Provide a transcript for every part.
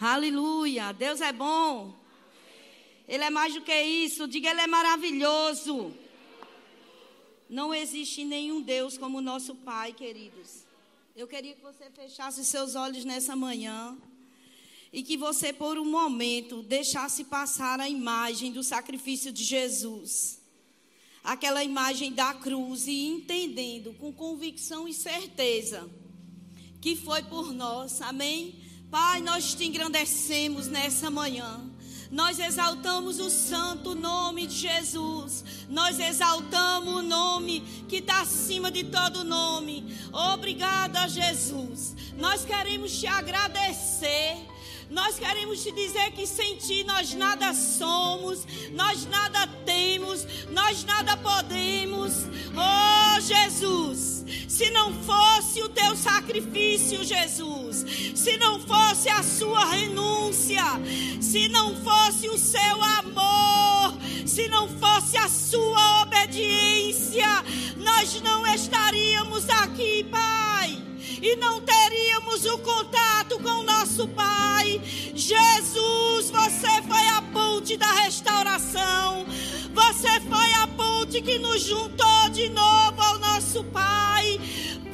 Aleluia. Deus é bom. Ele é mais do que isso. Diga, Ele é maravilhoso. Não existe nenhum Deus como o nosso Pai, queridos. Eu queria que você fechasse seus olhos nessa manhã e que você, por um momento, deixasse passar a imagem do sacrifício de Jesus. Aquela imagem da cruz e entendendo com convicção e certeza que foi por nós. Amém? Pai, nós te engrandecemos nessa manhã. Nós exaltamos o santo nome de Jesus. Nós exaltamos o nome que está acima de todo nome. Obrigada, Jesus. Nós queremos te agradecer. Nós queremos te dizer que sem ti nós nada somos, nós nada temos, nós nada podemos. Oh, Jesus, se não fosse o teu sacrifício, Jesus, se não fosse a sua renúncia, se não fosse o seu amor, se não fosse a sua obediência, nós não estaríamos aqui, Pai e não teríamos o contato com nosso Pai. Jesus, você foi a ponte da restauração. Você foi a ponte que nos juntou de novo ao nosso Pai.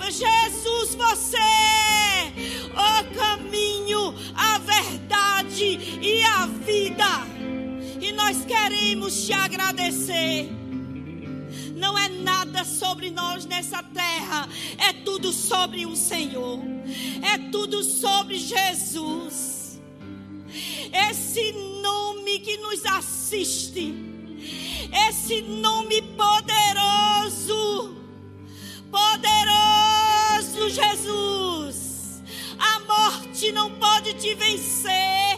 Jesus, você é o caminho, a verdade e a vida. E nós queremos te agradecer não é nada sobre nós nessa terra, é tudo sobre o Senhor, é tudo sobre Jesus. Esse nome que nos assiste, esse nome poderoso, poderoso Jesus, a morte não pode te vencer.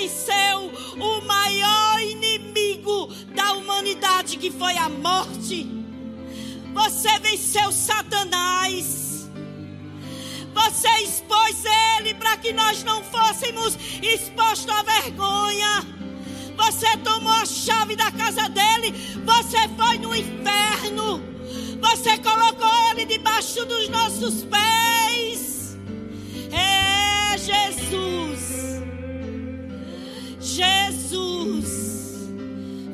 Venceu o maior inimigo da humanidade, que foi a morte. Você venceu Satanás. Você expôs ele para que nós não fôssemos expostos à vergonha. Você tomou a chave da casa dele. Você foi no inferno. Você colocou ele debaixo dos nossos pés. É Jesus. Jesus,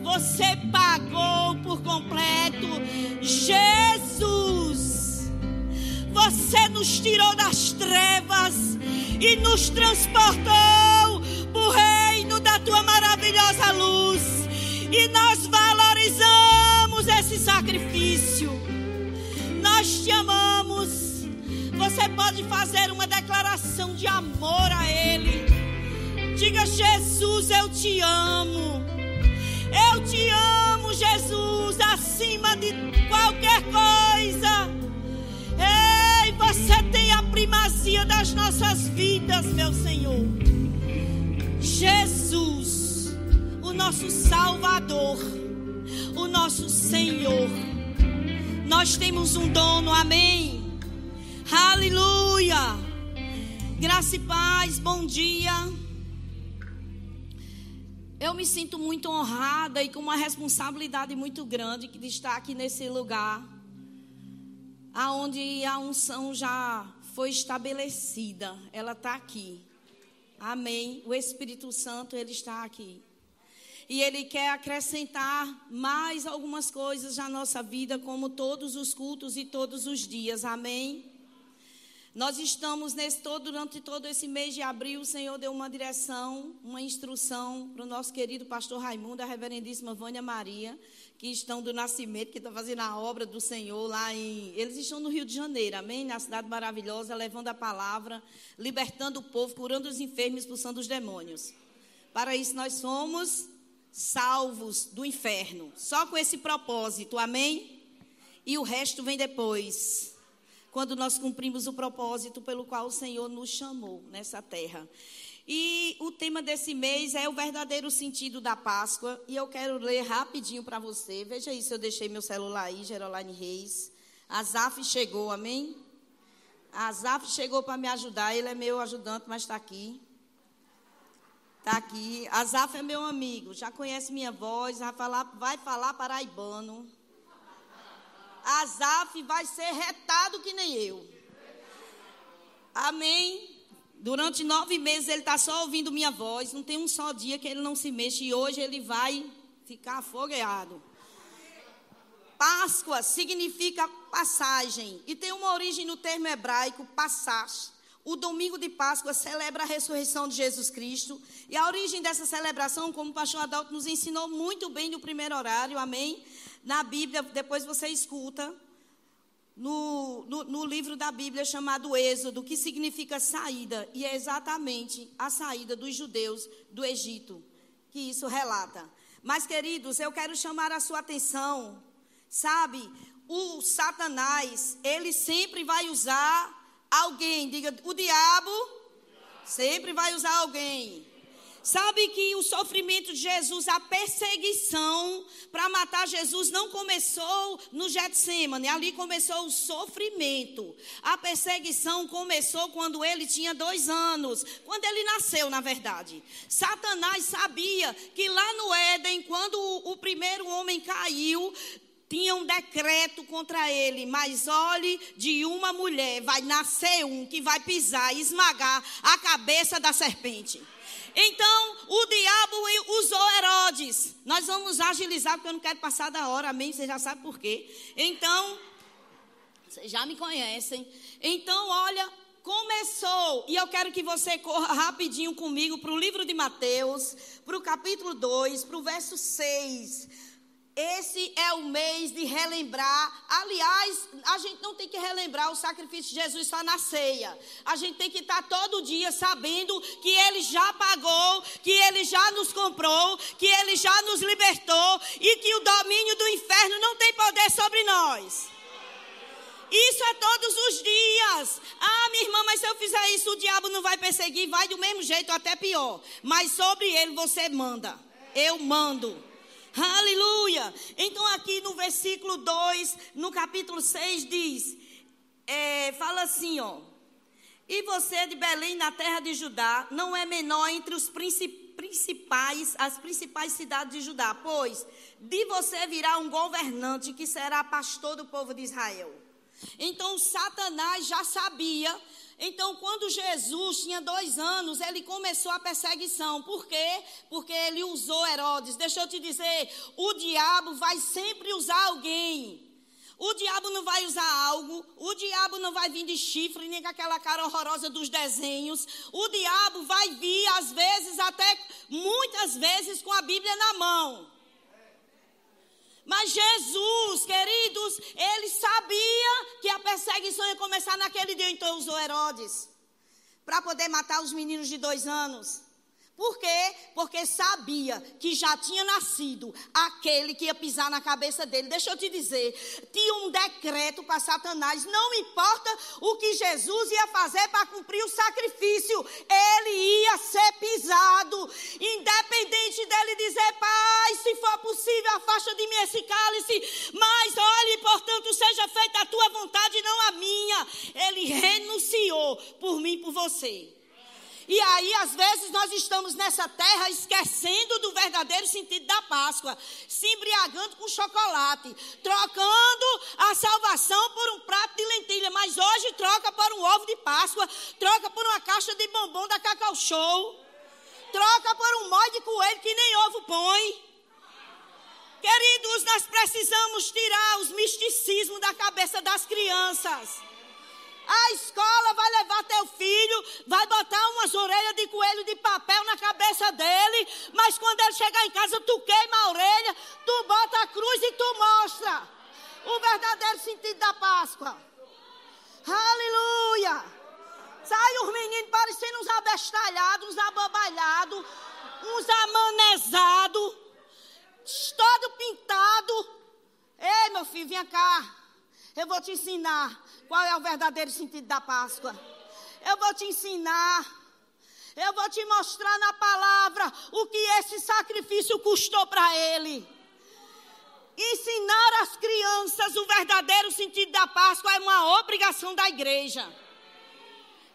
você pagou por completo. Jesus, você nos tirou das trevas e nos transportou para o reino da tua maravilhosa luz. E nós valorizamos esse sacrifício. Nós te amamos. Você pode fazer uma declaração de amor a Ele. Diga, Jesus, eu te amo. Eu te amo, Jesus, acima de qualquer coisa. Ei, você tem a primazia das nossas vidas, meu Senhor. Jesus, o nosso Salvador, o nosso Senhor. Nós temos um dono, amém. Aleluia. Graça e paz, bom dia. Eu me sinto muito honrada e com uma responsabilidade muito grande de estar aqui nesse lugar, aonde a unção já foi estabelecida. Ela está aqui. Amém. O Espírito Santo ele está aqui. E ele quer acrescentar mais algumas coisas na nossa vida, como todos os cultos e todos os dias. Amém. Nós estamos nesse todo, durante todo esse mês de abril, o Senhor deu uma direção, uma instrução para o nosso querido pastor Raimundo, a reverendíssima Vânia Maria, que estão do nascimento, que estão fazendo a obra do Senhor lá em. Eles estão no Rio de Janeiro, amém? Na cidade maravilhosa, levando a palavra, libertando o povo, curando os enfermos, expulsando os demônios. Para isso nós somos salvos do inferno. Só com esse propósito, amém? E o resto vem depois quando nós cumprimos o propósito pelo qual o Senhor nos chamou nessa terra. E o tema desse mês é o verdadeiro sentido da Páscoa. E eu quero ler rapidinho para você. Veja se eu deixei meu celular aí, Geroline Reis. Azaf chegou, amém? Azaf chegou para me ajudar. Ele é meu ajudante, mas está aqui. Está aqui. Azaf é meu amigo, já conhece minha voz, vai falar, vai falar paraibano. Azaf vai ser retado que nem eu. Amém. Durante nove meses ele está só ouvindo minha voz. Não tem um só dia que ele não se mexe. E hoje ele vai ficar afogueado. Páscoa significa passagem. E tem uma origem no termo hebraico, passar. O domingo de Páscoa celebra a ressurreição de Jesus Cristo. E a origem dessa celebração, como o pastor Adalto nos ensinou muito bem no primeiro horário, amém? Na Bíblia, depois você escuta, no, no, no, livro da Bíblia chamado Êxodo, que significa saída, e é exatamente a saída dos judeus do Egito que isso relata. Mas, queridos, eu quero chamar a sua atenção, sabe? O Satanás, ele sempre vai usar alguém, diga, o diabo sempre vai usar alguém. Sabe que o sofrimento de Jesus, a perseguição para matar Jesus não começou no Getsemane, ali começou o sofrimento. A perseguição começou quando ele tinha dois anos, quando ele nasceu, na verdade. Satanás sabia que lá no Éden, quando o, primeiro homem caiu, tinha um decreto contra ele, mas olhe, de uma mulher vai nascer um que vai pisar e esmagar a cabeça da serpente. Então, o diabo usou Herodes. Nós vamos agilizar, porque eu não quero passar da hora, amém? Você já sabe por quê. Então, vocês já me conhecem. Então, olha, começou, e eu quero que você corra rapidinho comigo para o livro de Mateus, para o capítulo 2, para o verso 6. Esse é o mês de relembrar. Aliás, a gente não tem que relembrar o sacrifício de Jesus só na ceia. A gente tem que estar todo dia sabendo que Ele já pagou, que Ele já nos comprou, que Ele já nos libertou e que o domínio do inferno não tem poder sobre nós. Isso é todos os dias. Ah, minha irmã, mas se eu fizer isso, o diabo não vai perseguir, vai do mesmo jeito, até pior. Mas sobre ele você manda. Eu mando. Aleluia! Então, aqui no versículo 2, no capítulo 6, diz: é, fala assim, ó. E você de Belém, na terra de Judá, não é menor entre os principais, as principais cidades de Judá, pois de você virá um governante que será pastor do povo de Israel. Então, Satanás já sabia então, quando Jesus tinha dois anos, ele começou a perseguição. Por quê? Porque ele usou Herodes. Deixa eu te dizer: o diabo vai sempre usar alguém. O diabo não vai usar algo, o diabo não vai vir de chifre, nem com aquela cara horrorosa dos desenhos. O diabo vai vir, às vezes, até muitas vezes, com a Bíblia na mão. Mas Jesus, queridos, ele sabia que a perseguição ia começar naquele dia, então usou Herodes para poder matar os meninos de dois anos. Por quê? Porque sabia que já tinha nascido aquele que ia pisar na cabeça dele. Deixa eu te dizer, tinha um decreto para Satanás, não importa o que Jesus ia fazer para cumprir o sacrifício, ele ia ser pisado, independente dele dizer, Pai, se for possível, afasta de mim esse cálice, mas olhe, portanto, seja feita a tua vontade, não a minha. Ele renunciou por mim e por você. E aí, às vezes, nós estamos nessa terra esquecendo do verdadeiro sentido da Páscoa, se embriagando com chocolate, trocando a salvação por um prato de lentilha, mas hoje troca por um ovo de Páscoa, troca por uma caixa de bombom da Cacau Show, troca por um molho de coelho que nem ovo põe. Queridos, nós precisamos tirar os misticismos da cabeça das crianças. A escola vai levar teu filho, vai botar umas orelhas de coelho de papel na cabeça dele, mas quando ele chegar em casa, tu queima a orelha, tu bota a cruz e tu mostra o verdadeiro sentido da Páscoa. Aleluia! Sai os meninos parecendo uns abestalhados, uns abobalhados, uns amanezados, todo pintado. Ei, meu filho, vem cá. Eu vou te ensinar qual é o verdadeiro sentido da Páscoa. Eu vou te ensinar. Eu vou te mostrar na palavra o que esse sacrifício custou para ele. Ensinar às crianças o verdadeiro sentido da Páscoa é uma obrigação da igreja.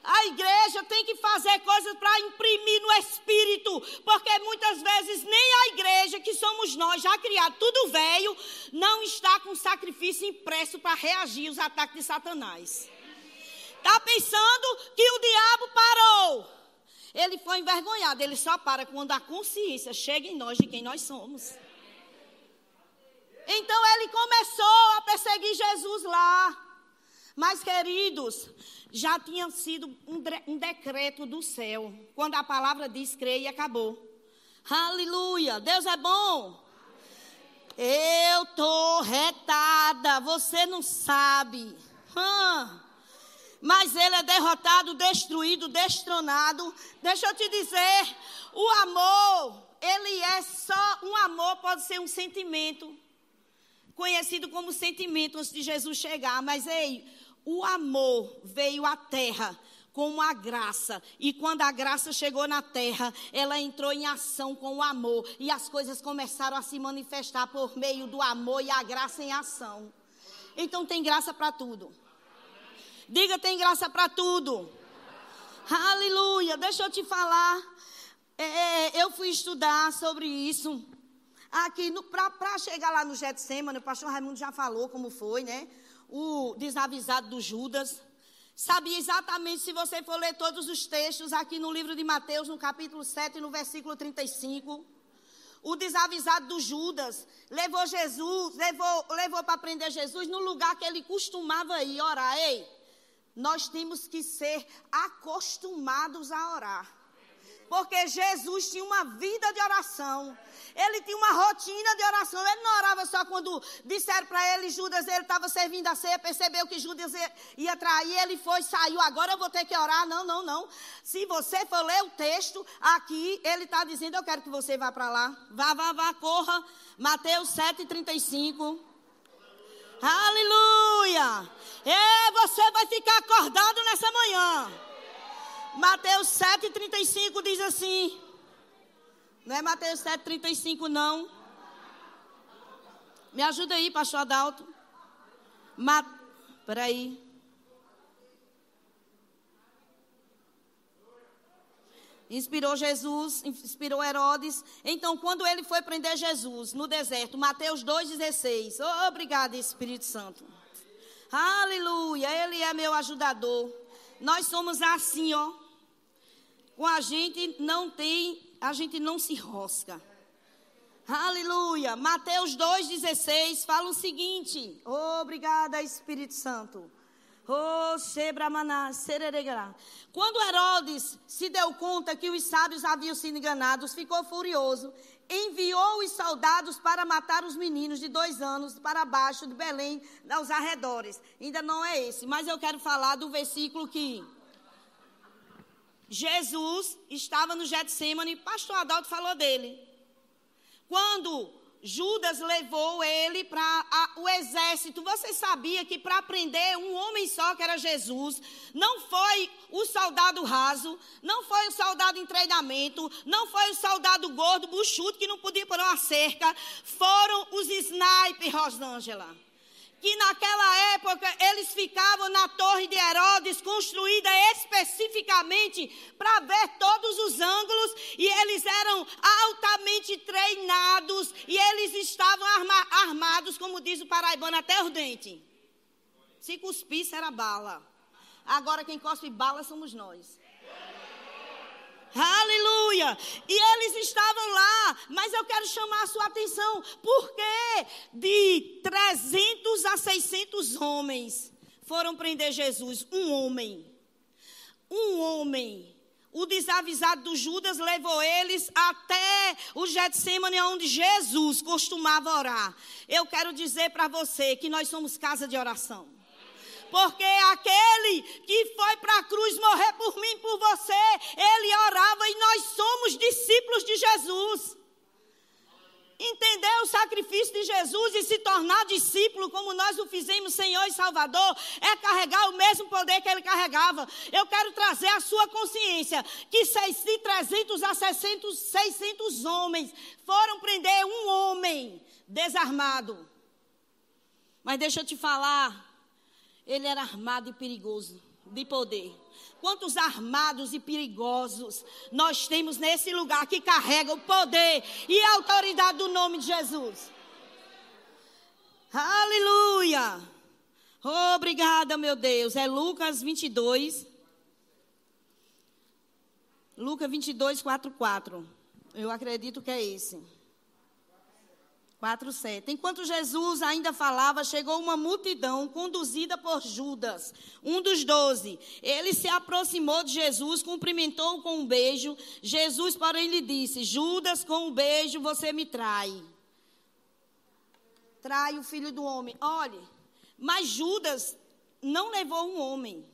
A igreja tem que fazer coisas para imprimir no espírito, porque muitas vezes nem a igreja, que somos nós, já criado tudo velho, não está com sacrifício impresso para reagir aos ataques de Satanás. Está pensando que o diabo parou. Ele foi envergonhado, ele só para quando a consciência chega em nós de quem nós somos. Então ele começou a perseguir Jesus lá. Mas, queridos, já tinha sido um, decreto do céu. Quando a palavra diz creia, acabou. Aleluia! Deus é bom. Eu tô retada, você não sabe. Mas ele é derrotado, destruído, destronado. Deixa eu te dizer, o amor, ele é só um amor, pode ser um sentimento conhecido como sentimento antes de Jesus chegar, mas ei, o amor veio à terra com a graça. E quando a graça chegou na terra, ela entrou em ação com o amor. E as coisas começaram a se manifestar por meio do amor e a graça em ação. Então tem graça para tudo. Diga, tem graça para tudo. Aleluia. Deixa eu te falar. É, é eu fui estudar sobre isso. Aqui, para chegar lá no Getsemane, o pastor Raimundo já falou como foi, né? O desavisado do Judas. Sabia exatamente, se você for ler todos os textos aqui no livro de Mateus, no capítulo 7, no versículo 35. O desavisado do Judas levou Jesus, levou, levou para prender Jesus no lugar que ele costumava ir orar. Ei, nós temos que ser acostumados a orar. Porque Jesus tinha uma vida de oração. Ele tinha uma rotina de oração. Ele não orava só quando disseram para ele, Judas, ele estava servindo a ceia, percebeu que Judas ia trair, ele foi, saiu, agora eu vou ter que orar. Não, não, não. Se você for ler o texto, aqui ele está dizendo, eu quero que você vá para lá. Vá, vá, vá, corra. Mateus 7,35. Aleluia! E você vai ficar acordado nessa manhã. Mateus 7,35 diz assim. Não é Mateus 7,35, não. Me ajuda aí, pastor Adalto. Ma... Peraí. Inspirou Jesus, inspirou Herodes. Então, quando ele foi prender Jesus no deserto, Mateus 2,16. Oh, obrigado, Espírito Santo. Aleluia, ele é meu ajudador. Nós somos assim, ó. Com a gente não tem a gente não se rosca. Aleluia. Mateus 2,16 fala o seguinte: Obrigada, Espírito Santo. Oh, Quando Herodes se deu conta que os sábios haviam sido enganados, ficou furioso. Enviou os soldados para matar os meninos de dois anos para baixo de Belém, aos arredores. Ainda não é esse, mas eu quero falar do versículo que Jesus estava no Getsemane, pastor Adalto falou dele. Quando Judas levou ele para o exército, você sabia que para prender um homem só, que era Jesus, não foi o soldado raso, não foi o soldado em treinamento, não foi o soldado gordo, buchudo, que não podia pôr uma cerca, foram os snipers, Rosângela que naquela época eles ficavam na torre de Herodes, construída especificamente para ver todos os ângulos, e eles eram altamente treinados, e eles estavam arma, armados, como diz o paraibano, até os dentes. Se cuspisse era bala. Agora quem cospe bala somos nós. Aleluia! E eles estavam lá, mas eu quero chamar a sua atenção, porque de 300 a 600 homens foram prender Jesus, um homem. Um homem. O desavisado do Judas levou eles até o Getsemane, onde Jesus costumava orar. Eu quero dizer para você que nós somos casa de oração. Porque aquele que foi para a cruz morrer por mim, por você, ele orava e nós somos discípulos de Jesus. Entender o sacrifício de Jesus e se tornar discípulo, como nós o fizemos, Senhor e Salvador, é carregar o mesmo poder que ele carregava. Eu quero trazer a sua consciência que de 300 a 600, 600 homens foram prender um homem desarmado. Mas deixa eu te falar, ele era armado e perigoso. de poder. Quantos armados e perigosos nós temos nesse lugar que carrega o poder e a autoridade do nome de Jesus. Aleluia! Obrigada, meu Deus. É Lucas 22. Lucas 22, 4, 4. Eu acredito que é esse. 4, 7. Enquanto Jesus ainda falava, chegou uma multidão conduzida por Judas, um dos doze. Ele se aproximou de Jesus, cumprimentou-o com um beijo. Jesus, porém, lhe disse: Judas, com um beijo você me trai. Trai o filho do homem. Olhe, mas Judas não levou um homem.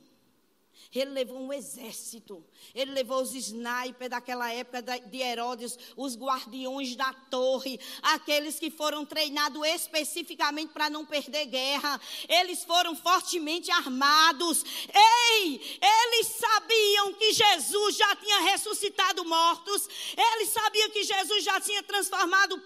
Ele levou um exército. Ele levou os snipers daquela época de Herodes, os guardiões da torre, aqueles que foram treinados especificamente para não perder guerra. Eles foram fortemente armados. Ei, eles sabiam que Jesus já tinha ressuscitado mortos. Eles sabiam que Jesus já tinha transformado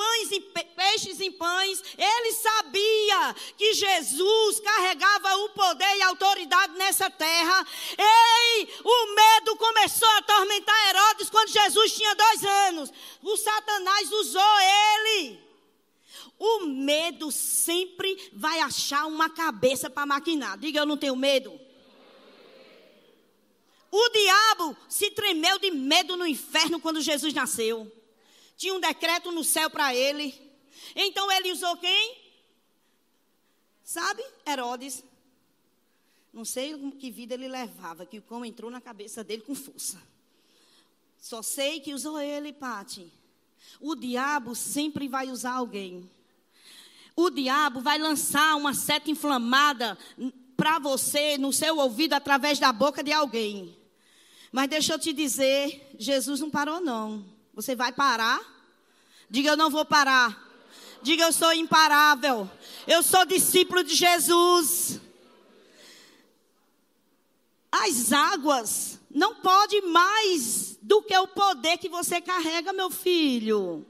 pães e peixes em pães. Ele sabia que Jesus carregava o poder e a autoridade nessa terra. Ei, o medo começou a atormentar Herodes quando Jesus tinha dois anos. O Satanás usou ele. O medo sempre vai achar uma cabeça para maquinar. Diga, eu não tenho medo. O diabo se tremeu de medo no inferno quando Jesus nasceu tinha um decreto no céu para ele. Então ele usou quem? Sabe? Herodes. Não sei que vida ele levava, que o cão entrou na cabeça dele com força. Só sei que usou ele, Pati. O diabo sempre vai usar alguém. O diabo vai lançar uma seta inflamada para você, no seu ouvido, através da boca de alguém. Mas deixa eu te dizer, Jesus não parou, não. Você vai parar? Diga, eu não vou parar. Diga, eu sou imparável. Eu sou discípulo de Jesus. As águas não pode mais do que o poder que você carrega, meu filho.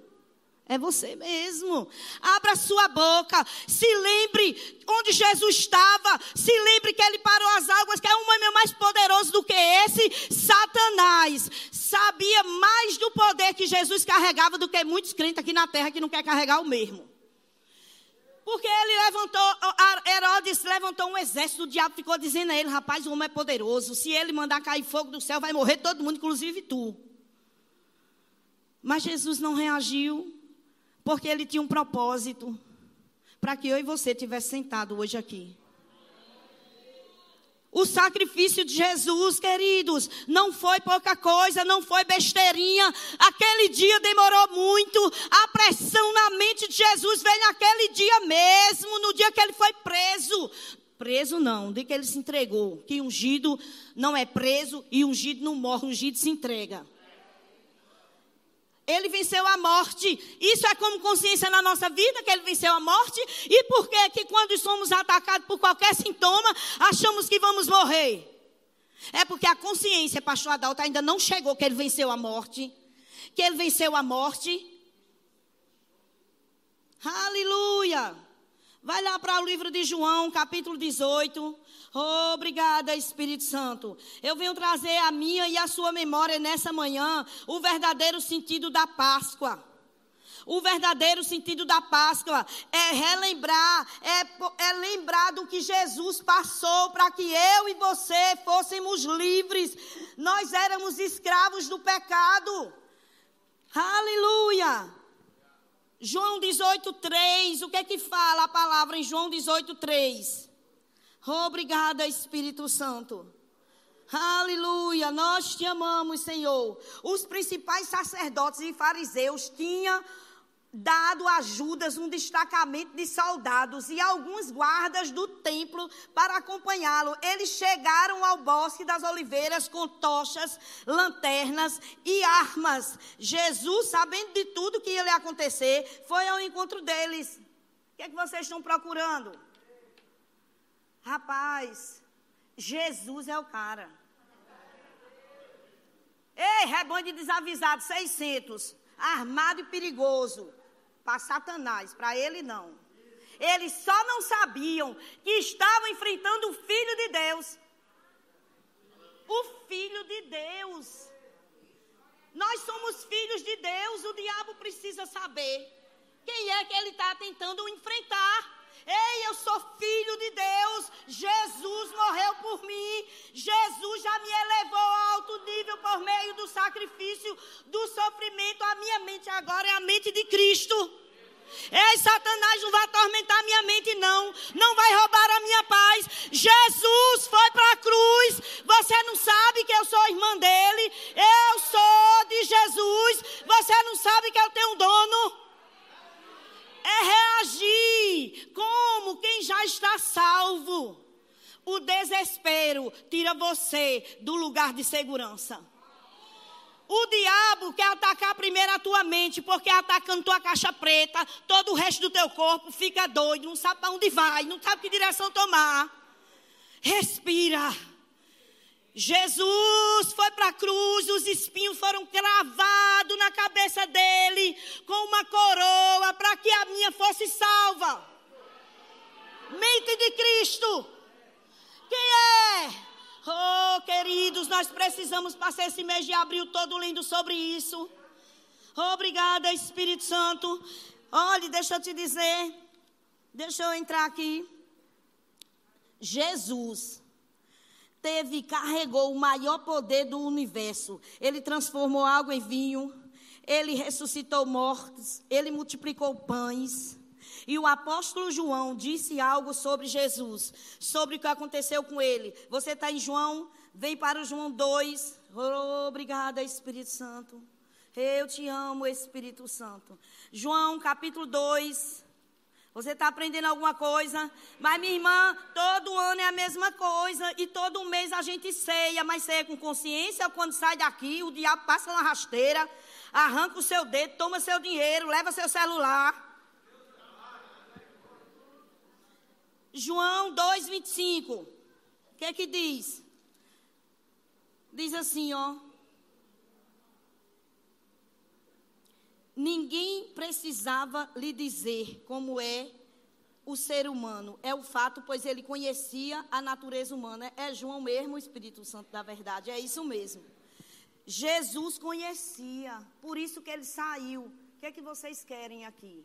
É você mesmo. Abra sua boca. Se lembre onde Jesus estava. Se lembre que ele parou as águas, que é um homem mais poderoso do que esse. Satanás sabia mais do poder que Jesus carregava do que muitos crentes aqui na terra que não quer carregar o mesmo. Porque ele levantou, Herodes levantou um exército, o diabo ficou dizendo a ele: rapaz, o homem é poderoso. Se ele mandar cair fogo do céu, vai morrer todo mundo, inclusive tu. Mas Jesus não reagiu. Porque ele tinha um propósito para que eu e você tivesse sentado hoje aqui. O sacrifício de Jesus, queridos, não foi pouca coisa, não foi besteirinha. Aquele dia demorou muito. A pressão na mente de Jesus veio naquele dia mesmo, no dia que ele foi preso. Preso não, de que ele se entregou. Que ungido não é preso e ungido não morre, ungido se entrega. Ele venceu a morte. Isso é como consciência na nossa vida, que ele venceu a morte. E por que que quando somos atacados por qualquer sintoma, achamos que vamos morrer? É porque a consciência, pastor Adalto, ainda não chegou que ele venceu a morte. Que ele venceu a morte. Aleluia! Vai lá para o livro de João, capítulo 18. Obrigada, Espírito Santo. Eu venho trazer a minha e a sua memória nessa manhã o verdadeiro sentido da Páscoa. O verdadeiro sentido da Páscoa é relembrar, é, é lembrar do que Jesus passou para que eu e você fôssemos livres. Nós éramos escravos do pecado. Aleluia. João 18,3. O que é que fala a palavra em João 18,3? Obrigada, Espírito Santo. Aleluia, nós te amamos, Senhor. Os principais sacerdotes e fariseus tinham dado a Judas um destacamento de soldados e alguns guardas do templo para acompanhá-lo. Eles chegaram ao bosque das oliveiras com tochas, lanternas e armas. Jesus, sabendo de tudo que ia acontecer, foi ao encontro deles. O que é que vocês estão procurando? Rapaz, Jesus é o cara. Ei, rebanho de desavisados, 600, armado e perigoso. Para Satanás, para ele não. Eles só não sabiam que estavam enfrentando o Filho de Deus. o Filho de Deus. Nós somos filhos de Deus, o diabo precisa saber quem é que ele está tentando enfrentar. Ei, eu sou filho de Deus. Jesus morreu por mim. Jesus já me elevou a alto nível por meio do sacrifício, do sofrimento. A minha mente agora é a mente de Cristo. Ei, Satanás não vai atormentar minha mente, não. Não vai roubar a minha paz. Jesus foi para a cruz. Você não sabe que eu sou irmã dele. Eu sou de Jesus. Você não sabe que eu tenho um dono. É reagir como quem já está salvo. O desespero tira você do lugar de segurança. O diabo quer atacar primeiro a tua mente, porque atacando tua caixa preta, todo o resto do teu corpo fica doido, não sabe para onde vai, não sabe que direção tomar. Respira. Jesus foi para a cruz, os espinhos foram cravados na cabeça dele, com uma coroa, para que a minha fosse salva. Mente de Cristo. Quem é? Oh, queridos, nós precisamos passar esse mês de abril todo lindo sobre isso. Obrigada, Espírito Santo. Olhe, deixa eu te dizer. Deixa eu entrar aqui. Jesus teve, carregou o maior poder do universo. Ele transformou água em vinho. Ele ressuscitou mortos. Ele multiplicou pães. E o apóstolo João disse algo sobre Jesus, sobre o que aconteceu com ele. Você está em João? Vem para o João 2. Oh, obrigada, Espírito Santo. Eu te amo, Espírito Santo. João capítulo 2. Você está aprendendo alguma coisa? Mas, minha irmã, todo ano é a mesma coisa. E todo mês a gente ceia, mas ceia com consciência. Quando sai daqui, o diabo passa na rasteira, arranca o seu dedo, toma seu dinheiro, leva seu celular. João 2,25. O que é que diz? Diz assim, ó. Ninguém precisava lhe dizer como é o ser humano. É o fato, pois ele conhecia a natureza humana. É João mesmo, o Espírito Santo da verdade. É isso mesmo. Jesus conhecia, por isso que ele saiu. O que é que vocês querem aqui?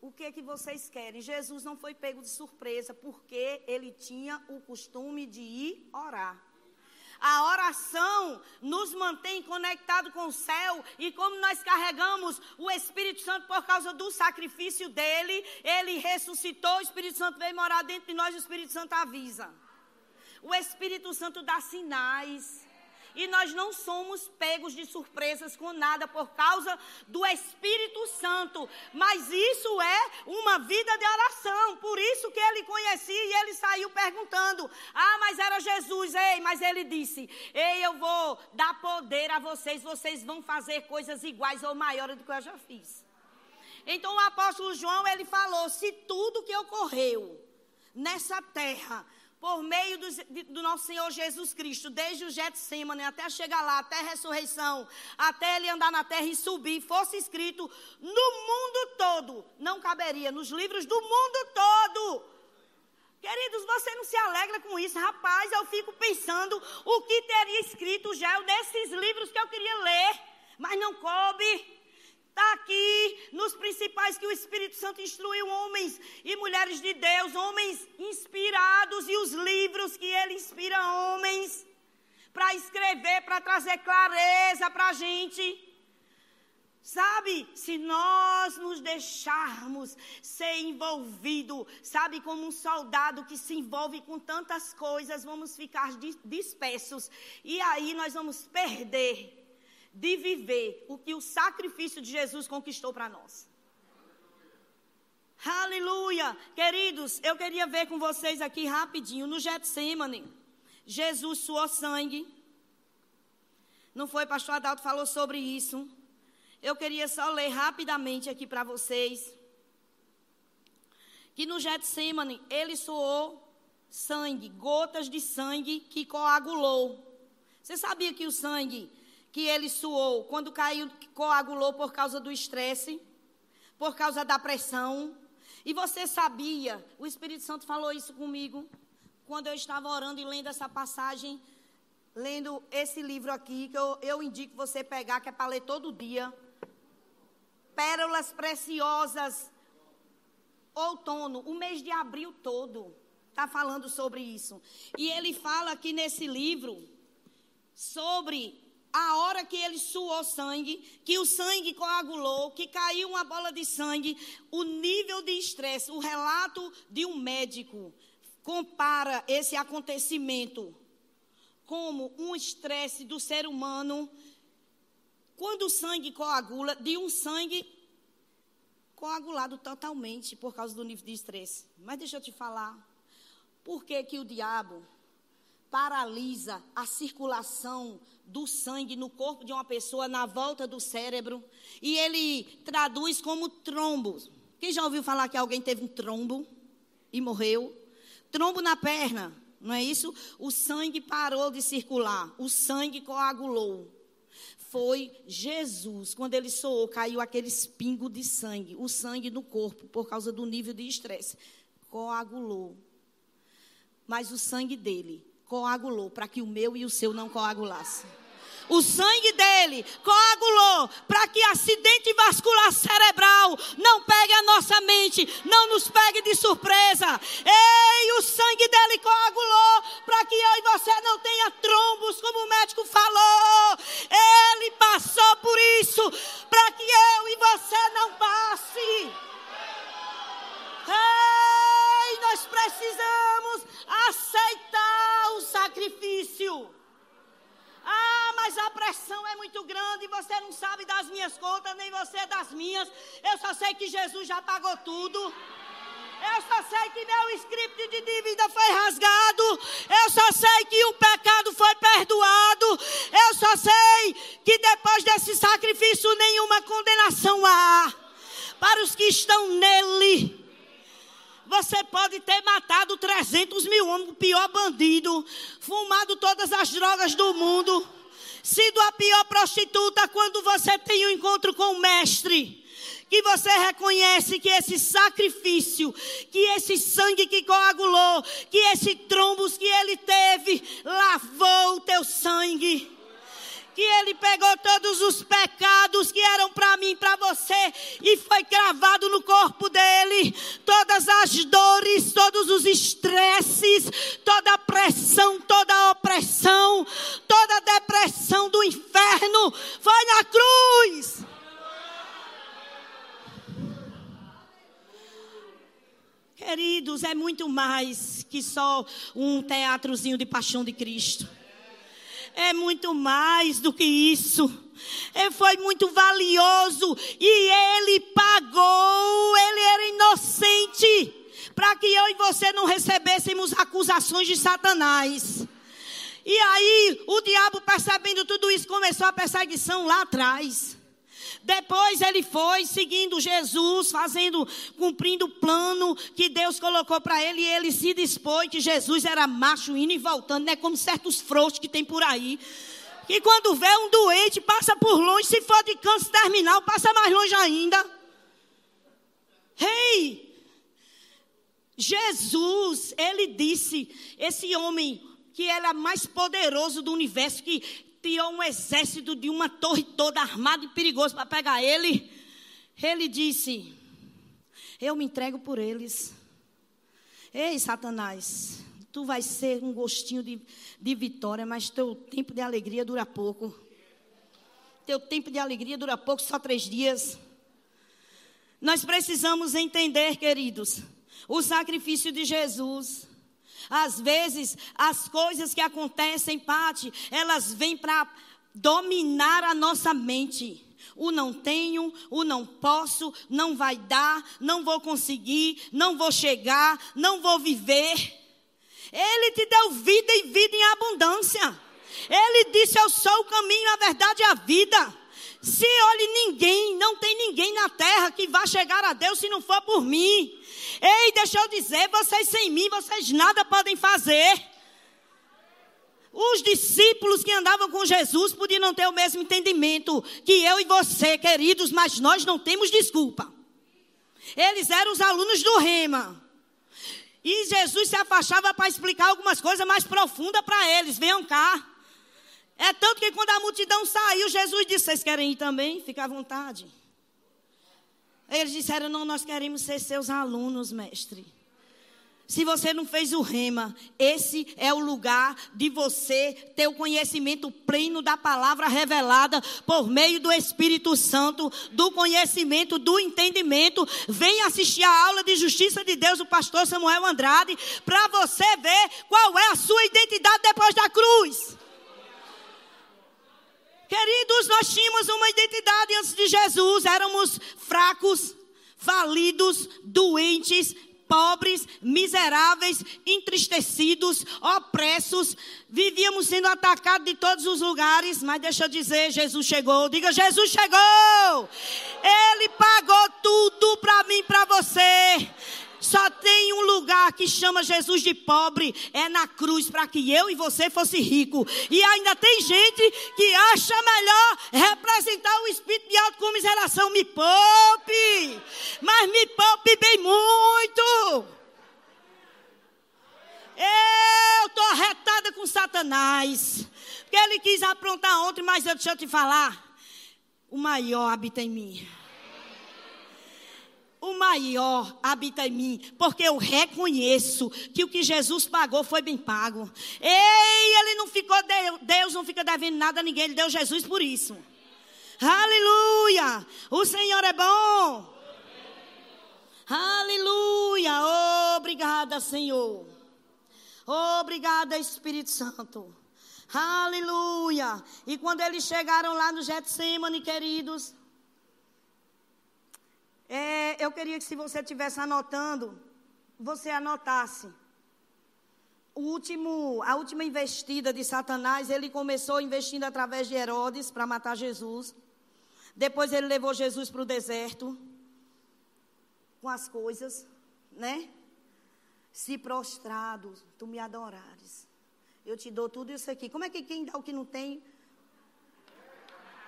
O que é que vocês querem? Jesus não foi pego de surpresa, porque ele tinha o costume de ir orar. A oração nos mantém conectados com o céu e como nós carregamos o Espírito Santo por causa do sacrifício dele, ele ressuscitou, o Espírito Santo veio morar dentro de nós, o Espírito Santo avisa. O Espírito Santo dá sinais. E nós não somos pegos de surpresas com nada por causa do Espírito Santo. Mas isso é uma vida de oração. Por isso que ele conhecia e ele saiu perguntando: Ah, mas era Jesus. Ei, mas ele disse: Ei, eu vou dar poder a vocês. Vocês vão fazer coisas iguais ou maiores do que eu já fiz. Então o apóstolo João ele falou: Se tudo que ocorreu nessa terra por meio do, do, nosso Senhor Jesus Cristo, desde o Getsemane até chegar lá, até a ressurreição, até ele andar na terra e subir, fosse escrito no mundo todo, não caberia, nos livros do mundo todo. Queridos, você não se alegra com isso, rapaz. Eu fico pensando o que teria escrito já nesses livros que eu queria ler, mas não coube. Está aqui nos principais que o Espírito Santo instruiu homens e mulheres de Deus, homens inspirados e os livros que ele inspira homens para escrever, para trazer clareza para a gente. Sabe, se nós nos deixarmos ser envolvido, sabe, como um soldado que se envolve com tantas coisas, vamos ficar dispersos e aí nós vamos perder de viver o que o sacrifício de Jesus conquistou para nós. Aleluia! Queridos, eu queria ver com vocês aqui rapidinho, no Getsemane, Jesus suou sangue. Não foi, pastor Adalto falou sobre isso. Eu queria só ler rapidamente aqui para vocês. Que no Getsemane, ele suou sangue, gotas de sangue que coagulou. Você sabia que o sangue que ele suou, quando caiu, coagulou por causa do estresse, por causa da pressão. E você sabia, o Espírito Santo falou isso comigo, quando eu estava orando e lendo essa passagem lendo esse livro aqui, que eu, eu indico você pegar, que é para ler todo dia. Pérolas Preciosas, outono, o mês de abril todo, está falando sobre isso. E ele fala aqui nesse livro sobre a hora que ele suou sangue, que o sangue coagulou, que caiu uma bola de sangue, o nível de estresse, o relato de um médico compara esse acontecimento como um estresse do ser humano quando o sangue coagula, de um sangue coagulado totalmente por causa do nível de estresse. Mas deixa eu te falar, por que que o diabo paralisa a circulação do sangue no corpo de uma pessoa na volta do cérebro e ele traduz como trombo. Quem já ouviu falar que alguém teve um trombo e morreu? Trombo na perna, não é isso? O sangue parou de circular, o sangue coagulou. Foi Jesus, quando ele soou, caiu aquele espingo de sangue, o sangue no corpo, por causa do nível de estresse. Coagulou. Mas o sangue dele coagulou para que o meu e o seu não coagulassem. O sangue dele coagulou para que acidente vascular cerebral não pegue a nossa mente, não nos pegue de surpresa. Ei, o sangue dele coagulou para que eu e você não tenha trombos, como o médico falou. Ele passou por isso para que eu e você não passe. Ei, nós precisamos aceitar o sacrifício. Ah, mas a pressão é muito grande, você não sabe das minhas contas, nem você das minhas. Eu só sei que Jesus já pagou tudo. Eu só sei que meu script de dívida foi rasgado. Eu só sei que o pecado foi perdoado. Eu só sei que depois desse sacrifício nenhuma condenação há para os que estão nele. Você pode ter matado 300 mil homens, o pior bandido, fumado todas as drogas do mundo, sido a pior prostituta quando você tem um encontro com o mestre. Que você reconhece que esse sacrifício, que esse sangue que coagulou, que esse trombos que ele teve, lavou o teu sangue que ele pegou todos os pecados que eram para mim, para você, e foi cravado no corpo dele. Todas as dores, todos os estresses, toda a pressão, toda a opressão, toda a depressão do inferno foi na cruz. Queridos, é muito mais que só um teatrozinho de paixão de Cristo é muito mais do que isso. Ele foi muito valioso e ele pagou, ele era inocente, para que eu e você não recebêssemos acusações de Satanás. E aí, o diabo, percebendo tudo isso, começou a perseguição lá atrás. Depois ele foi seguindo Jesus, fazendo, cumprindo o plano que Deus colocou para ele, e ele se dispôs que Jesus era macho indo e voltando, não é como certos frouxos que tem por aí. Que quando vê um doente, passa por longe, se for de câncer terminal, passa mais longe ainda. Rei! Hey, Jesus, ele disse, esse homem que era mais poderoso do universo, que enviou um exército de uma torre toda armado e perigoso para pegar ele. Ele disse: Eu me entrego por eles. Ei, Satanás, tu vai ser um gostinho de, de vitória, mas teu tempo de alegria dura pouco. Teu tempo de alegria dura pouco, só três dias. Nós precisamos entender, queridos, o sacrifício de Jesus. Às vezes, as coisas que acontecem, Pati, elas vêm para dominar a nossa mente. O não tenho, o não posso, não vai dar, não vou conseguir, não vou chegar, não vou viver. Ele te deu vida e vida em abundância. Ele disse: Eu sou o caminho, a verdade e a vida. Se olhe ninguém, não tem ninguém na terra que vá chegar a Deus se não for por mim. Ei, deixa eu dizer, vocês sem mim, vocês nada podem fazer. Os discípulos que andavam com Jesus podiam não ter o mesmo entendimento que eu e você, queridos, mas nós não temos desculpa. Eles eram os alunos do Rema. E Jesus se afastava para explicar algumas coisas mais profundas para eles. Venham cá. É tanto que quando a multidão saiu, Jesus disse: Vocês querem ir também? Fica à vontade. Eles disseram: Não, nós queremos ser seus alunos, mestre. Se você não fez o rema, esse é o lugar de você ter o conhecimento pleno da palavra revelada por meio do Espírito Santo, do conhecimento, do entendimento. Venha assistir a aula de justiça de Deus do pastor Samuel Andrade para você ver qual é a sua identidade depois da cruz. Queridos, nós tínhamos uma identidade antes de Jesus, éramos fracos, falidos, doentes, pobres, miseráveis, entristecidos, opressos, vivíamos sendo atacados de todos os lugares, mas deixa eu dizer, Jesus chegou. Diga, Jesus chegou. Ele pagou tudo para mim, para você. Só tem um lugar que chama Jesus de pobre, é na cruz, para que eu e você fosse rico. E ainda tem gente que acha melhor representar o espírito de autocomiseração. Me poupe, mas me poupe bem muito. Eu estou arretada com Satanás. Porque ele quis aprontar ontem, mas deixa eu te falar. O maior habita em mim o maior habita em mim, porque eu reconheço que o que Jesus pagou foi bem pago. Ei, ele não ficou, Deus não fica devendo nada a ninguém, ele deu Jesus por isso. Aleluia! O Senhor é bom. Aleluia! Obrigada, Senhor. Obrigada, Espírito Santo. Aleluia! E quando eles chegaram lá no Getsemane, queridos, é, eu queria que se você estivesse anotando, você anotasse. O último, a última investida de Satanás, ele começou investindo através de Herodes para matar Jesus. Depois ele levou Jesus para o deserto com as coisas, né? Se prostrado, tu me adorares. Eu te dou tudo isso aqui. Como é que quem dá o que não tem?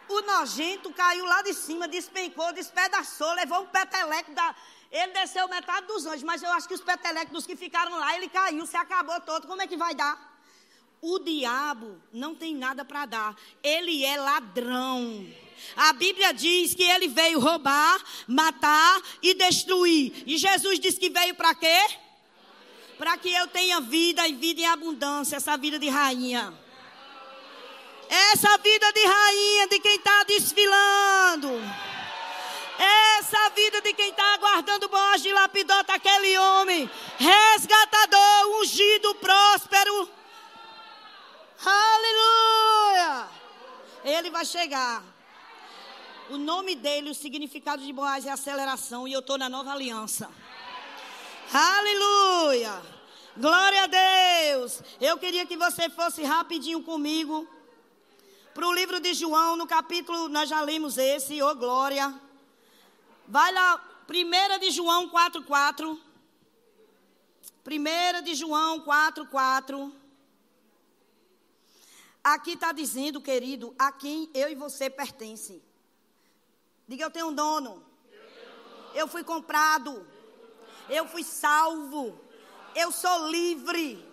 O nojento caiu lá de cima, despencou, despedaçou, levou um peteleco da. Ele desceu metade dos anjos, mas eu acho que os petelecos dos que ficaram lá, ele caiu, se acabou todo. Como é que vai dar? O diabo não tem nada para dar. Ele é ladrão. A Bíblia diz que ele veio roubar, matar e destruir. E Jesus disse que veio para quê? Para que eu tenha vida e vida em abundância, essa vida de rainha. Essa vida de rainha, de quem está desfilando. Essa vida de quem está aguardando Boaz de lapidota, aquele homem resgatador, ungido, próspero. Aleluia! Ele vai chegar. O nome dele, o significado de Boaz é aceleração e eu estou na nova aliança. Aleluia! Glória a Deus! Eu queria que você fosse rapidinho comigo para o livro de João, no capítulo, nós já lemos esse, ô oh glória. Vai lá, 1 de João 4,4. 1 de João 4,4. Aqui está dizendo, querido, a quem eu e você pertencem. Diga, eu tenho um dono. Eu fui comprado. Eu fui salvo. Eu sou livre.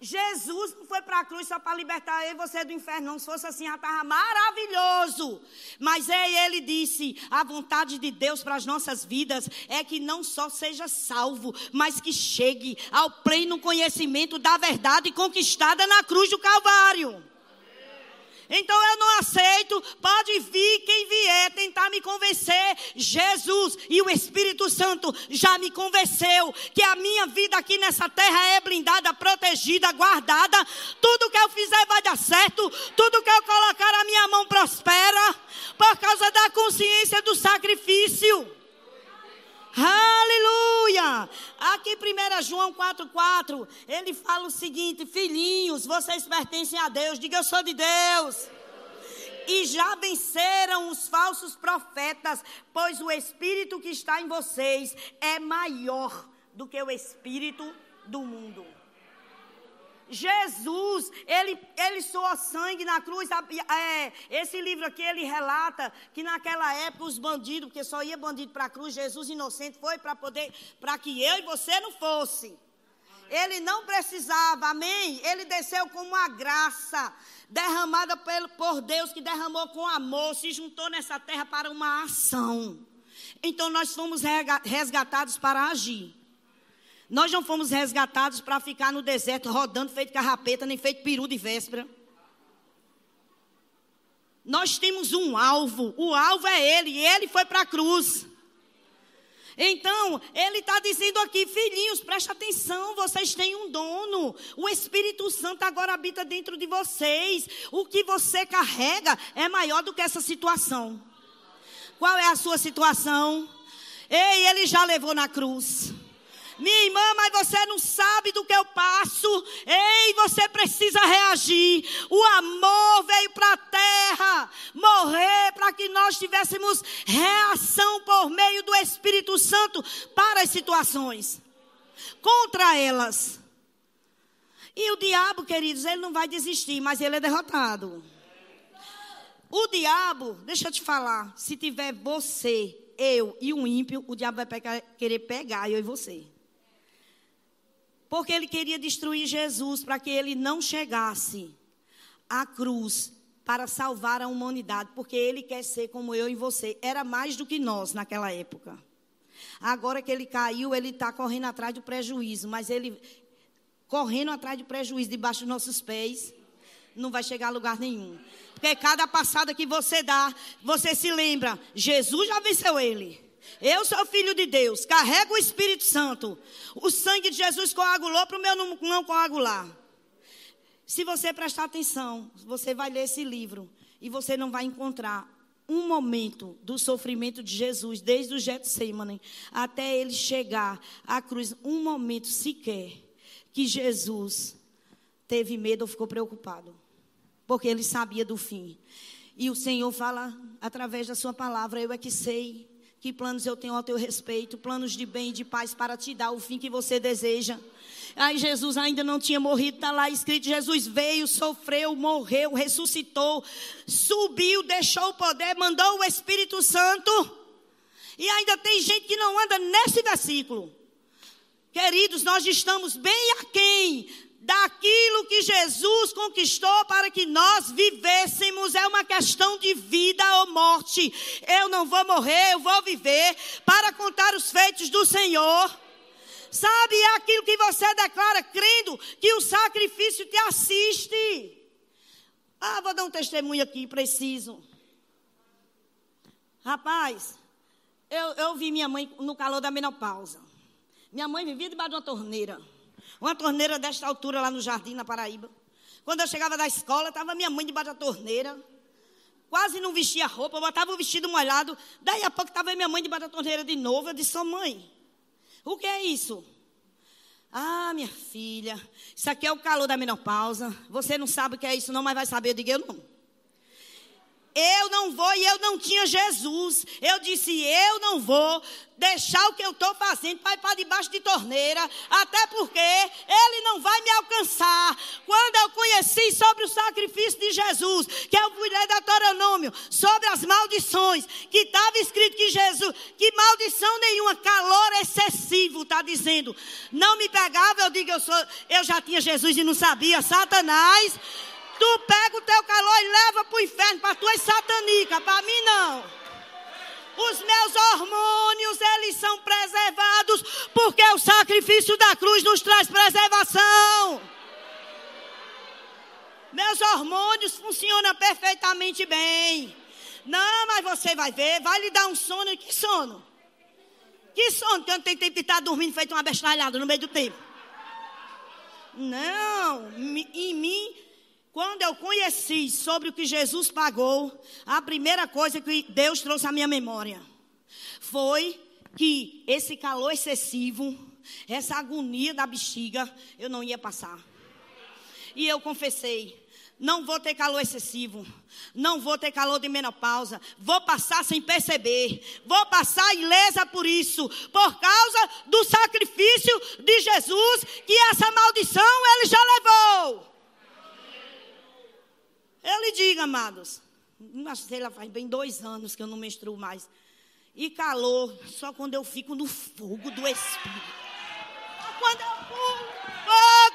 Jesus não foi para a cruz só para libertar eu e você do inferno. Não, se fosse assim, já estava maravilhoso. Mas é, ele disse: a vontade de Deus para as nossas vidas é que não só seja salvo, mas que chegue ao pleno conhecimento da verdade conquistada na cruz do Calvário. Então eu não aceito. Pode vir quem vier tentar me convencer. Jesus e o Espírito Santo já me convenceu que a minha vida aqui nessa terra é blindada, protegida, guardada. Tudo que eu fizer vai dar certo. Tudo que eu colocar a minha mão prospera por causa da consciência do sacrifício. Aleluia! Aqui 1 João 4,4, ele fala o seguinte: Filhinhos, vocês pertencem a Deus, diga eu sou de Deus. E já venceram os falsos profetas, pois o Espírito que está em vocês é maior do que o Espírito do mundo. Jesus, ele, ele soa sangue na cruz. É, esse livro aqui, ele relata que naquela época os bandidos, porque só ia bandido para a cruz, Jesus inocente foi para poder, para que eu e você não fosse. Ele não precisava, amém? Ele desceu como uma graça derramada por Deus, que derramou com amor, se juntou nessa terra para uma ação. Então nós fomos resgatados para agir. Nós não fomos resgatados para ficar no deserto rodando feito carrapeta, nem feito peru de véspera. Nós temos um alvo, o alvo é Ele, e Ele foi para a cruz. Então, ele está dizendo aqui, filhinhos, preste atenção, vocês têm um dono. O Espírito Santo agora habita dentro de vocês. O que você carrega é maior do que essa situação. Qual é a sua situação? Ei, ele já levou na cruz. Minha irmã, mas você não sabe do que eu passo. Ei, você precisa reagir. O amor veio para a terra morrer para que nós tivéssemos reação por meio do Espírito Santo para as situações, contra elas. E o diabo, queridos, ele não vai desistir, mas ele é derrotado. O diabo, deixa eu te falar, se tiver você, eu e um ímpio, o diabo vai pegar, querer pegar eu e você. Porque ele queria destruir Jesus para que ele não chegasse à cruz para salvar a humanidade, porque ele quer ser como eu e você. Era mais do que nós naquela época. Agora que ele caiu, ele está correndo atrás do prejuízo, mas ele correndo atrás do prejuízo debaixo dos nossos pés, não vai chegar a lugar nenhum. Porque cada passada que você dá, você se lembra, Jesus já venceu ele. Eu sou filho de Deus, carrego o Espírito Santo. O sangue de Jesus coagulou para o meu não, não coagular. Se você prestar atenção, você vai ler esse livro e você não vai encontrar um momento do sofrimento de Jesus, desde o Getsemane até ele chegar à cruz, um momento sequer que Jesus teve medo ou ficou preocupado, porque ele sabia do fim. E o Senhor fala através da sua palavra, eu é que sei que planos eu tenho ao teu respeito, planos de bem e de paz para te dar o fim que você deseja. Aí Jesus ainda não tinha morrido, está lá escrito: Jesus veio, sofreu, morreu, ressuscitou, subiu, deixou o poder, mandou o Espírito Santo. E ainda tem gente que não anda nesse versículo. Queridos, nós estamos bem aquém daquilo que Jesus conquistou para que nós vivêssemos. É uma questão de vida ou morte. Eu não vou morrer, eu vou viver para contar os feitos do Senhor. Sabe, é aquilo que você declara, crendo que o sacrifício te assiste. Ah, vou dar um testemunho aqui, preciso. Rapaz, eu, eu vi minha mãe no calor da menopausa. Minha mãe vivia debaixo de uma torneira. Uma torneira desta altura lá no jardim, na Paraíba. Quando eu chegava da escola, estava minha mãe debaixo da torneira. Quase não vestia roupa, botava o vestido molhado. Daí a pouco estava minha mãe debaixo da torneira de novo. Eu disse, oh, mãe, o que é isso? Ah, minha filha, isso aqui é o calor da menopausa. Você não sabe o que é isso, não, mas vai saber. Eu digo, eu não. Eu não vou e eu não tinha Jesus. Eu disse, eu não vou deixar o que eu estou fazendo para ir para debaixo de torneira, até porque ele não vai me alcançar. Quando eu conheci sobre o sacrifício de Jesus, que eu fui ler Deuteronômio, sobre as maldições, que estava escrito que Jesus, que maldição nenhuma, calor excessivo, está dizendo, não me pegava, eu digo, eu, sou, eu já tinha Jesus e não sabia, Satanás. Tu pega o teu calor e leva para o inferno, para tuas satanicas, para mim não. Os meus hormônios, eles são preservados, porque o sacrifício da cruz nos traz preservação. Meus hormônios funcionam perfeitamente bem. Não, mas você vai ver, vai lhe dar um sono. Que sono? Que sono? Que eu não tenho tempo de estar dormindo feito uma bestalhada no meio do tempo. Não, em mim quando eu conheci sobre o que Jesus pagou, a primeira coisa que Deus trouxe à minha memória foi que esse calor excessivo, essa agonia da bexiga, eu não ia passar. E eu confessei: não vou ter calor excessivo, não vou ter calor de menopausa, vou passar sem perceber, vou passar ilesa por isso, por causa do sacrifício de Jesus, que essa maldição ele já levou. Eu lhe digo, amados, sei lá, faz bem dois anos que eu não menstruo mais. E calor, só quando eu fico no fogo do Espírito. Quando eu pulo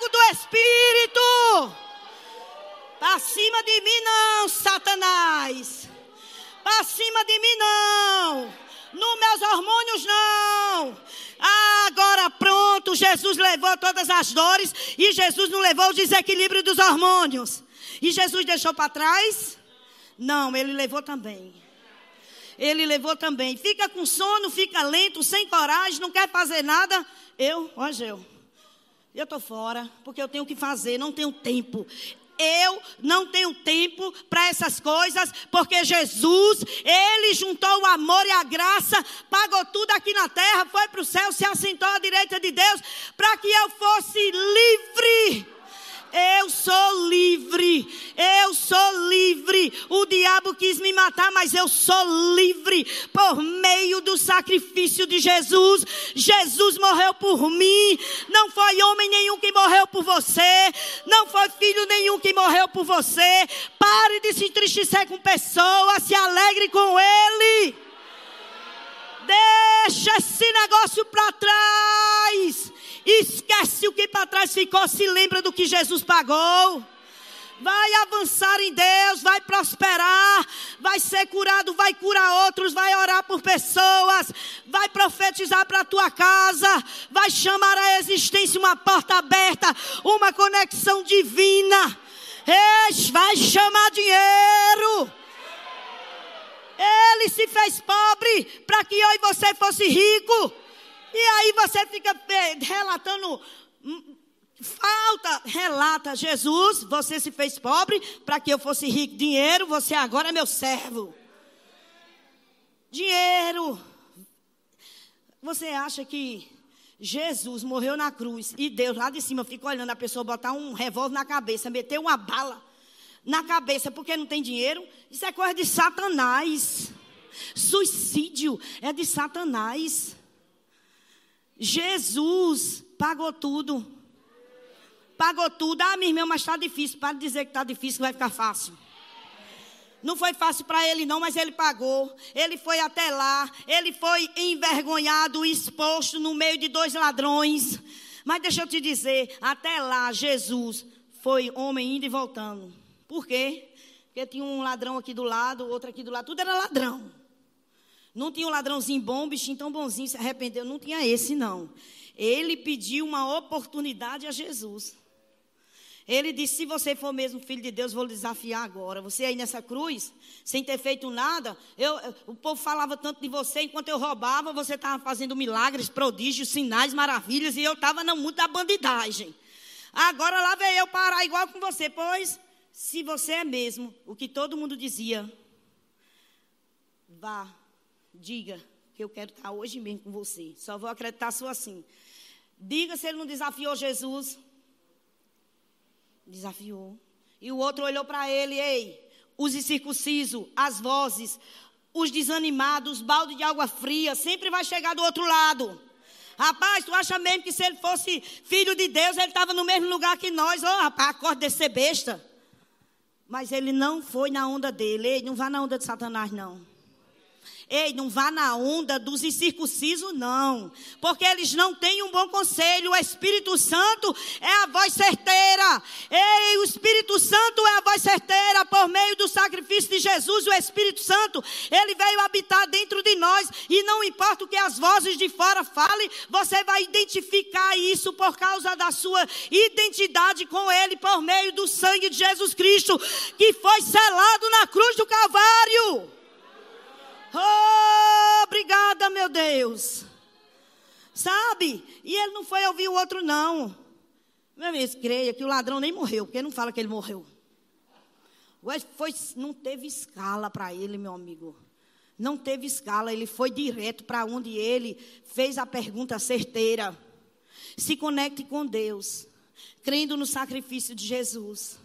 do Espírito. Para cima de mim não, Satanás. Para cima de mim não. Nos meus hormônios não. Agora pronto, Jesus levou todas as dores e Jesus não levou o desequilíbrio dos hormônios. E Jesus deixou para trás? Não, ele levou também. Ele levou também. Fica com sono, fica lento, sem coragem, não quer fazer nada. Eu, ó, Geu, eu estou fora, porque eu tenho que fazer, não tenho tempo. Eu não tenho tempo para essas coisas, porque Jesus, Ele juntou o amor e a graça, pagou tudo aqui na terra, foi para o céu, se assentou à direita de Deus, para que eu fosse livre eu sou livre. Eu sou livre. O diabo quis me matar, mas eu sou livre por meio do sacrifício de Jesus. Jesus morreu por mim. Não foi homem nenhum que morreu por você. Não foi filho nenhum que morreu por você. Pare de se entristecer com pessoas. Se alegre com Ele. Deixa esse negócio para trás. Esquece o que para trás ficou, se lembra do que Jesus pagou. Vai avançar em Deus, vai prosperar, vai ser curado, vai curar outros, vai orar por pessoas, vai profetizar para a tua casa, vai chamar a existência uma porta aberta, uma conexão divina. Eis, vai chamar dinheiro. Ele se fez pobre para que eu e você fosse rico. E aí você fica relatando hum, falta, relata Jesus, você se fez pobre para que eu fosse rico, dinheiro, você agora é meu servo. Dinheiro. Você acha que Jesus morreu na cruz e Deus lá de cima fica olhando a pessoa botar um revólver na cabeça, meter uma bala na cabeça porque não tem dinheiro? Isso é coisa de Satanás. Suicídio é de Satanás. Jesus pagou tudo. Pagou tudo. Ah, minha irmã, mas está difícil. Para de dizer que está difícil, que vai ficar fácil. Não foi fácil para ele, não, mas ele pagou. Ele foi até lá. Ele foi envergonhado, exposto no meio de dois ladrões. Mas deixa eu te dizer: até lá, Jesus foi homem indo e voltando. Por quê? Porque tinha um ladrão aqui do lado, outro aqui do lado. Tudo era ladrão. Não tinha um ladrãozinho bom, um bichinho tão bonzinho, se arrependeu. Não tinha esse, não. Ele pediu uma oportunidade a Jesus. Ele disse: Se você for mesmo filho de Deus, vou lhe desafiar agora. Você aí nessa cruz, sem ter feito nada, eu, o povo falava tanto de você, enquanto eu roubava, você estava fazendo milagres, prodígios, sinais, maravilhas, e eu estava no mundo da bandidagem. Agora lá veio eu parar igual com você, pois, se você é mesmo o que todo mundo dizia, vá Diga que eu quero estar hoje mesmo com você. Só vou acreditar só assim. Diga se ele não desafiou Jesus. Desafiou. E o outro olhou para ele, ei, os incircuncisos, as vozes, os desanimados, balde de água fria, sempre vai chegar do outro lado. Rapaz, tu acha mesmo que se ele fosse filho de Deus, ele estava no mesmo lugar que nós? Ô, oh, rapaz, acorda de ser besta. Mas ele não foi na onda dele. Ei, não vá na onda de Satanás, não. Ei, não vá na onda dos incircuncisos, não. Porque eles não têm um bom conselho. O Espírito Santo é a voz certeira. Ei, o Espírito Santo é a voz certeira. Por meio do sacrifício de Jesus, o Espírito Santo, ele veio habitar dentro de nós. E não importa o que as vozes de fora falem, você vai identificar isso por causa da sua identidade com ele, por meio do sangue de Jesus Cristo, que foi selado na cruz do Calvário. Oh, obrigada, meu Deus. Sabe? E ele não foi ouvir o outro, não. Meu amigo, creia que o ladrão nem morreu, porque não fala que ele morreu. Foi, não teve escala para ele, meu amigo. Não teve escala, ele foi direto para onde ele fez a pergunta certeira. Se conecte com Deus, crendo no sacrifício de Jesus.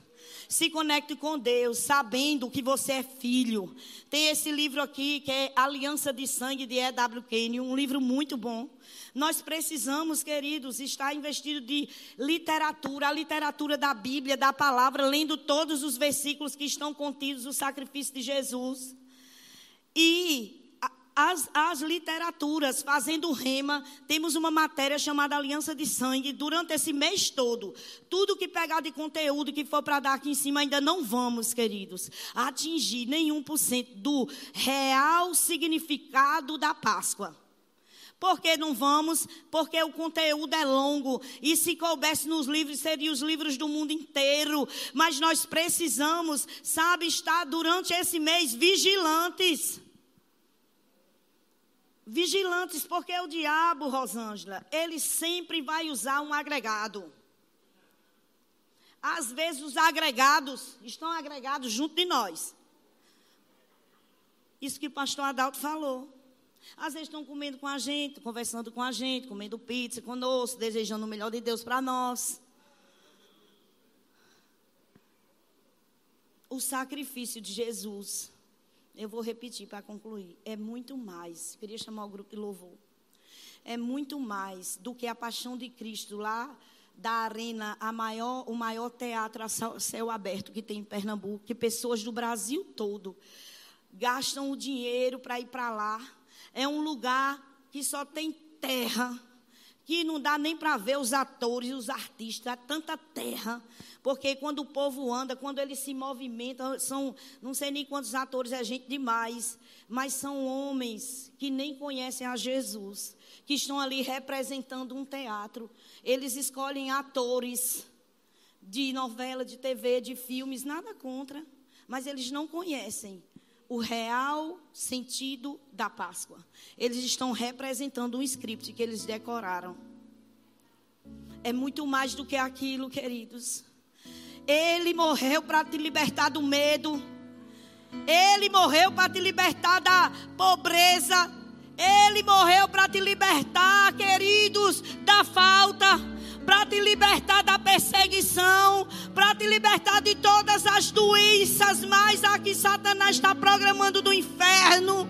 Se conecte com Deus, sabendo que você é filho. Tem esse livro aqui que é Aliança de Sangue de E.W. Kenny, um livro muito bom. Nós precisamos, queridos, estar investido de literatura, a literatura da Bíblia, da palavra, lendo todos os versículos que estão contidos no sacrifício de Jesus. E as, as literaturas, fazendo rema, temos uma matéria chamada Aliança de Sangue. Durante esse mês todo, tudo que pegar de conteúdo que for para dar aqui em cima, ainda não vamos, queridos, atingir nenhum por cento do real significado da Páscoa. Por que não vamos? Porque o conteúdo é longo. E se coubesse nos livros, seriam os livros do mundo inteiro. Mas nós precisamos, sabe, estar durante esse mês vigilantes vigilantes, porque o diabo, Rosângela, ele sempre vai usar um agregado. Às vezes os agregados estão agregados junto de nós. Isso que o pastor Adalto falou. Às vezes estão comendo com a gente, conversando com a gente, comendo pizza conosco, desejando o melhor de Deus para nós. O sacrifício de Jesus eu vou repetir para concluir. É muito mais. Queria chamar o grupo de louvor. É muito mais do que a paixão de Cristo lá da arena, a maior, o maior teatro a céu aberto que tem em Pernambuco, que pessoas do Brasil todo gastam o dinheiro para ir para lá. É um lugar que só tem terra, que não dá nem para ver os atores, os artistas, tanta terra. Porque quando o povo anda, quando ele se movimenta, são, não sei nem quantos atores, é gente demais, mas são homens que nem conhecem a Jesus, que estão ali representando um teatro. Eles escolhem atores de novela, de TV, de filmes, nada contra, mas eles não conhecem o real sentido da Páscoa. Eles estão representando um script que eles decoraram. É muito mais do que aquilo, queridos. Ele morreu para te libertar do medo. Ele morreu para te libertar da pobreza. Ele morreu para te libertar, queridos, da falta, para te libertar da perseguição, para te libertar de todas as doenças mais a que Satanás está programando do inferno.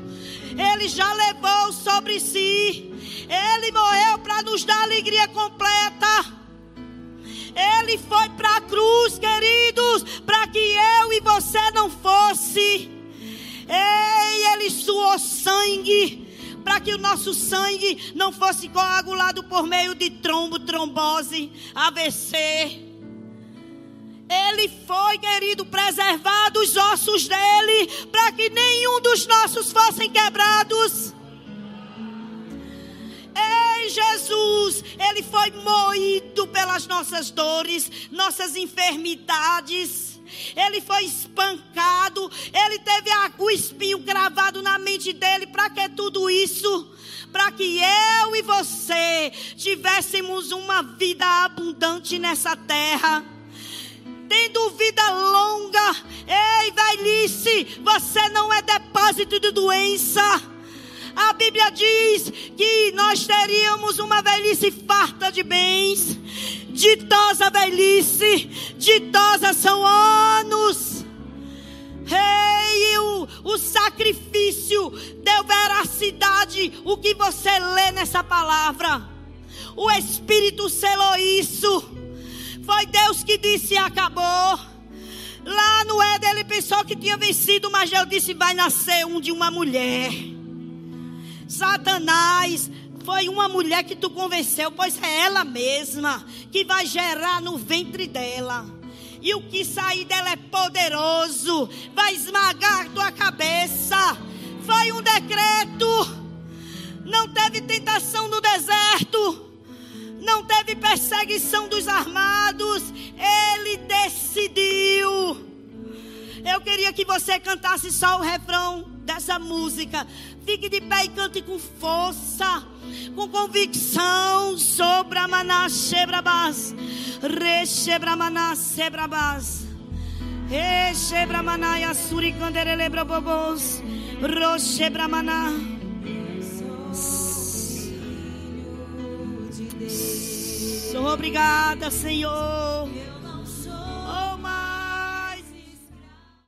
Ele já levou sobre si. Ele morreu para nos dar alegria completa. Ele foi para a cruz, queridos, para que eu e você não fosse. Ei, ele suou sangue para que o nosso sangue não fosse coagulado por meio de trombo, trombose, AVC. Ele foi, querido, preservado os ossos dele, para que nenhum dos nossos fossem quebrados. Ei, Jesus, Ele foi moído pelas nossas dores, nossas enfermidades. Ele foi espancado, ele teve o espinho gravado na mente dele. Para que tudo isso? Para que eu e você tivéssemos uma vida abundante nessa terra tendo vida longa. Ei, velhice, você não é depósito de doença. A Bíblia diz que nós teríamos uma velhice farta de bens. Ditosa velhice, ditosa são anos. Rei, o, o sacrifício deu veracidade. O que você lê nessa palavra? O Espírito selou isso. Foi Deus que disse: acabou. Lá no Éden ele pensou que tinha vencido, mas Deus disse: vai nascer um de uma mulher. Satanás foi uma mulher que tu convenceu, pois é ela mesma que vai gerar no ventre dela. E o que sair dela é poderoso, vai esmagar tua cabeça. Foi um decreto. Não teve tentação no deserto. Não teve perseguição dos armados. Ele decidiu. Eu queria que você cantasse só o refrão dessa música. Fique de pé e cante com força, com convicção. Sobre a maná shebrabás. Rechebramana sebrabás. Rechebramana yasuri canderele brabobos. Rochebramana. Obrigada, Senhor.